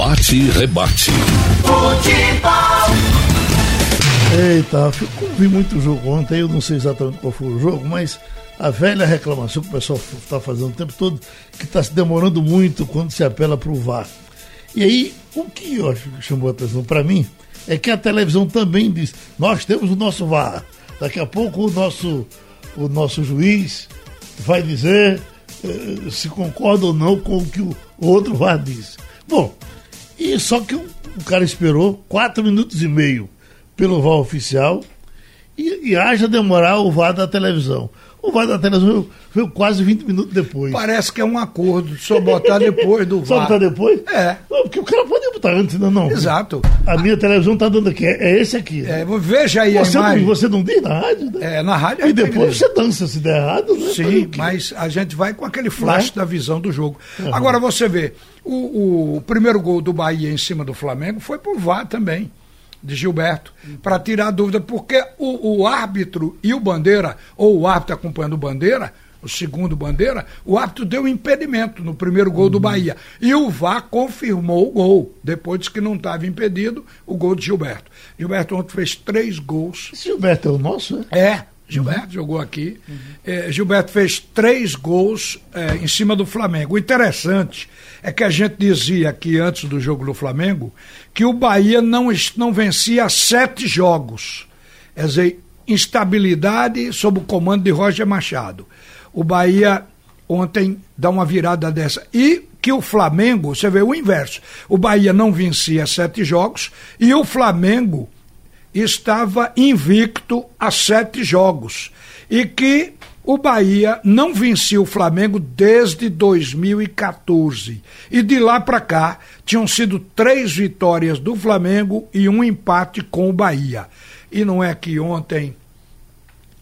Bate e rebate. Futebol. Eita, eu vi muito jogo ontem, eu não sei exatamente qual foi o jogo, mas a velha reclamação que o pessoal está fazendo o tempo todo, que está se demorando muito quando se apela para o VAR. E aí, o que eu acho que chamou a atenção para mim é que a televisão também diz: nós temos o nosso VAR. Daqui a pouco o nosso, o nosso juiz vai dizer eh, se concorda ou não com o que o outro VAR diz. Bom, e só que o, o cara esperou quatro minutos e meio pelo VAR oficial e, e haja demorar o VAR da televisão. O VAR da televisão veio quase 20 minutos depois. Parece que é um acordo, só botar depois do VAR. Só botar depois? É. Não, porque o cara pode botar antes, não, não. Exato. A minha televisão tá dando aqui, é, é esse aqui. É, veja aí você a imagem. Não, você não diz na rádio, né? É, na rádio. E depois você dança se der errado, né? Sim, mas a gente vai com aquele flash da visão do jogo. Uhum. Agora você vê, o, o, primeiro gol do Bahia em cima do Flamengo foi por VAR também de Gilberto, para tirar a dúvida, porque o, o, árbitro e o Bandeira, ou o árbitro acompanhando o Bandeira, o segundo Bandeira, o árbitro deu impedimento no primeiro gol uhum. do Bahia. E o VAR confirmou o gol. Depois que não estava impedido, o gol de Gilberto. Gilberto ontem fez três gols. Esse Gilberto é o nosso, né? É. Gilberto jogou aqui. Uhum. É, Gilberto fez três gols é, em cima do Flamengo. O interessante é que a gente dizia aqui antes do jogo do Flamengo que o Bahia não, não vencia sete jogos. Quer dizer, instabilidade sob o comando de Roger Machado. O Bahia ontem dá uma virada dessa. E que o Flamengo, você vê o inverso. O Bahia não vencia sete jogos e o Flamengo estava invicto a sete jogos. E que o Bahia não vencia o Flamengo desde 2014. E de lá para cá tinham sido três vitórias do Flamengo e um empate com o Bahia. E não é que ontem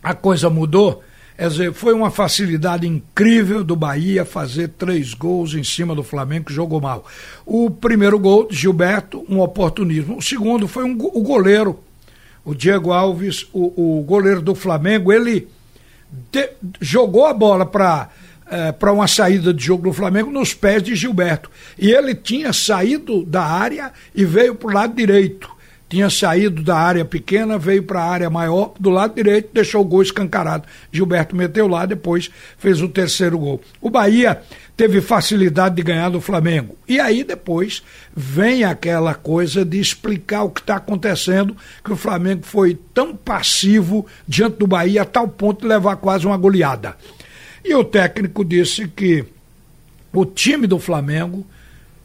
a coisa mudou? Quer dizer, foi uma facilidade incrível do Bahia fazer três gols em cima do Flamengo, que jogou mal. O primeiro gol de Gilberto, um oportunismo. O segundo foi um, o goleiro, o Diego Alves, o, o goleiro do Flamengo, ele de, jogou a bola para é, para uma saída de jogo do Flamengo nos pés de Gilberto. E ele tinha saído da área e veio para o lado direito. Tinha saído da área pequena, veio para a área maior, do lado direito, deixou o gol escancarado. Gilberto meteu lá, depois fez o terceiro gol. O Bahia teve facilidade de ganhar do Flamengo. E aí depois vem aquela coisa de explicar o que está acontecendo, que o Flamengo foi tão passivo diante do Bahia a tal ponto de levar quase uma goleada. E o técnico disse que o time do Flamengo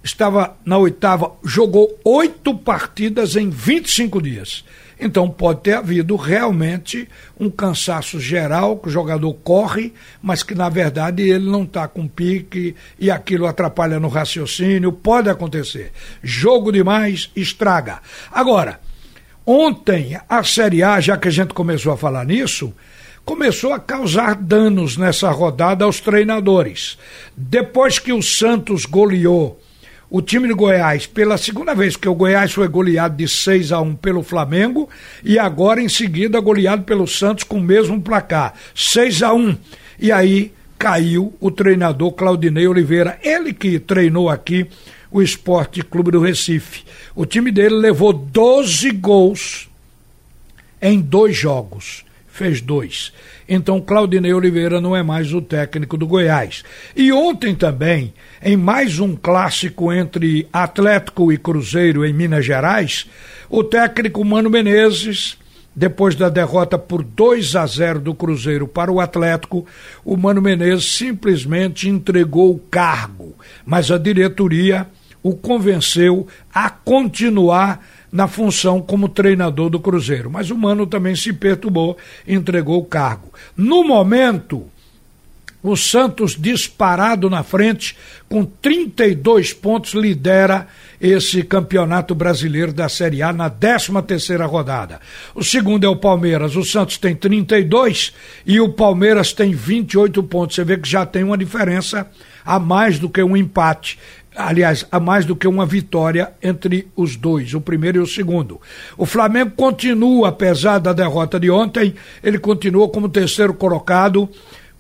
estava na oitava, jogou oito partidas em 25 dias. Então pode ter havido realmente um cansaço geral, que o jogador corre, mas que na verdade ele não está com pique e aquilo atrapalha no raciocínio. Pode acontecer. Jogo demais estraga. Agora, ontem a Série A, já que a gente começou a falar nisso, começou a causar danos nessa rodada aos treinadores. Depois que o Santos goleou o time de Goiás, pela segunda vez, que o Goiás foi goleado de 6 a 1 pelo Flamengo e agora em seguida goleado pelo Santos com o mesmo placar, 6 a 1. E aí caiu o treinador Claudinei Oliveira, ele que treinou aqui o Esporte Clube do Recife. O time dele levou 12 gols em dois jogos fez dois. Então Claudinei Oliveira não é mais o técnico do Goiás. E ontem também, em mais um clássico entre Atlético e Cruzeiro em Minas Gerais, o técnico Mano Menezes, depois da derrota por 2 a 0 do Cruzeiro para o Atlético, o Mano Menezes simplesmente entregou o cargo, mas a diretoria o convenceu a continuar na função como treinador do Cruzeiro. Mas o Mano também se perturbou e entregou o cargo. No momento, o Santos disparado na frente, com 32 pontos, lidera esse campeonato brasileiro da Série A na 13 terceira rodada. O segundo é o Palmeiras. O Santos tem 32 e o Palmeiras tem 28 pontos. Você vê que já tem uma diferença a mais do que um empate aliás, há mais do que uma vitória entre os dois, o primeiro e o segundo. O Flamengo continua, apesar da derrota de ontem, ele continua como terceiro colocado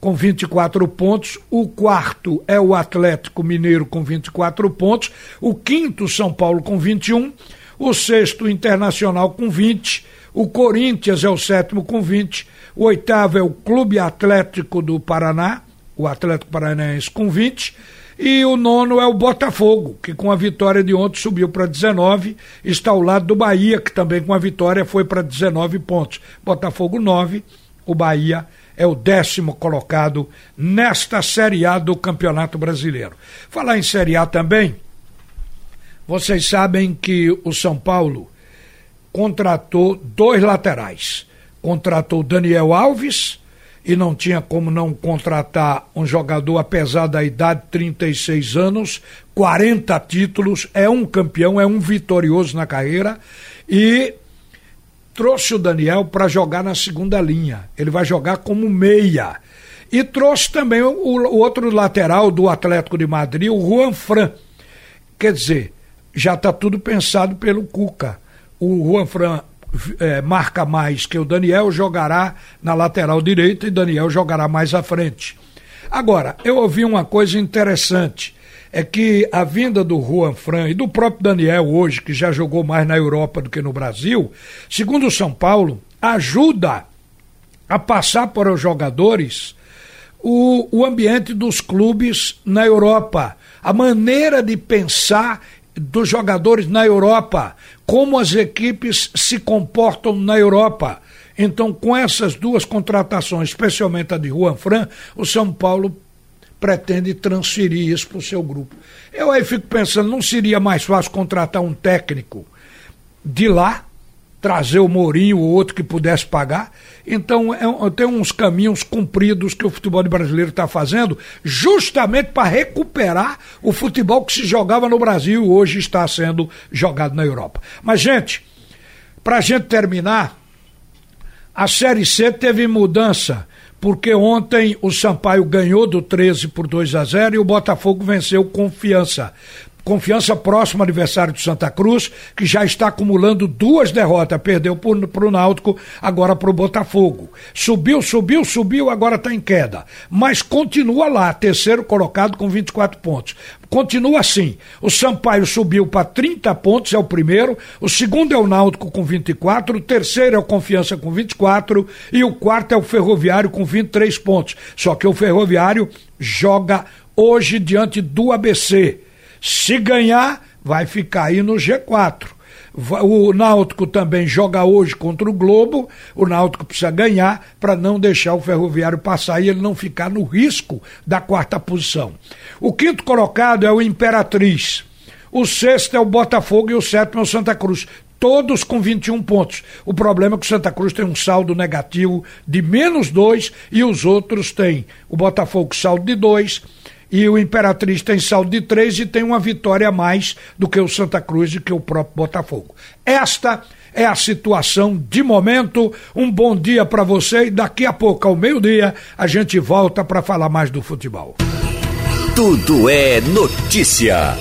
com 24 pontos. O quarto é o Atlético Mineiro com 24 pontos. O quinto, São Paulo, com 21. O sexto, Internacional, com 20. O Corinthians é o sétimo, com 20. O oitavo é o Clube Atlético do Paraná, o Atlético Paranaense, com 20. E o nono é o Botafogo, que com a vitória de ontem subiu para 19, está ao lado do Bahia, que também com a vitória foi para 19 pontos. Botafogo 9, o Bahia é o décimo colocado nesta Série A do Campeonato Brasileiro. Falar em Série A também, vocês sabem que o São Paulo contratou dois laterais. Contratou Daniel Alves e não tinha como não contratar um jogador, apesar da idade, 36 anos, 40 títulos, é um campeão, é um vitorioso na carreira e trouxe o Daniel para jogar na segunda linha. Ele vai jogar como meia. E trouxe também o, o outro lateral do Atlético de Madrid, o Juan Fran. Quer dizer, já está tudo pensado pelo Cuca. O Juan Fran é, marca mais que o Daniel, jogará na lateral direita e Daniel jogará mais à frente. Agora, eu ouvi uma coisa interessante. É que a vinda do Juan Fran e do próprio Daniel hoje, que já jogou mais na Europa do que no Brasil, segundo o São Paulo, ajuda a passar para os jogadores o, o ambiente dos clubes na Europa, a maneira de pensar dos jogadores na Europa, como as equipes se comportam na Europa. Então, com essas duas contratações, especialmente a de Juan Fran, o São Paulo pretende transferir isso para o seu grupo. Eu aí fico pensando, não seria mais fácil contratar um técnico de lá trazer o Mourinho ou outro que pudesse pagar. Então, é, tem uns caminhos cumpridos que o futebol brasileiro está fazendo, justamente para recuperar o futebol que se jogava no Brasil e hoje está sendo jogado na Europa. Mas, gente, para a gente terminar, a Série C teve mudança porque ontem o Sampaio ganhou do 13 por 2 a 0 e o Botafogo venceu confiança. Confiança próximo adversário do Santa Cruz, que já está acumulando duas derrotas. Perdeu para o Náutico, agora para o Botafogo. Subiu, subiu, subiu, agora está em queda. Mas continua lá, terceiro colocado com 24 pontos. Continua assim. O Sampaio subiu para 30 pontos, é o primeiro. O segundo é o Náutico com 24. O terceiro é o Confiança com 24. E o quarto é o Ferroviário com 23 pontos. Só que o Ferroviário joga hoje diante do ABC. Se ganhar, vai ficar aí no G4. O Náutico também joga hoje contra o Globo. O Náutico precisa ganhar para não deixar o Ferroviário passar e ele não ficar no risco da quarta posição. O quinto colocado é o Imperatriz. O sexto é o Botafogo e o sétimo é o Santa Cruz. Todos com 21 pontos. O problema é que o Santa Cruz tem um saldo negativo de menos dois e os outros têm. O Botafogo saldo de dois e o Imperatriz tem saldo de três e tem uma vitória a mais do que o Santa Cruz e que o próprio Botafogo. Esta é a situação de momento. Um bom dia para você e daqui a pouco, ao meio-dia, a gente volta para falar mais do futebol. Tudo é notícia.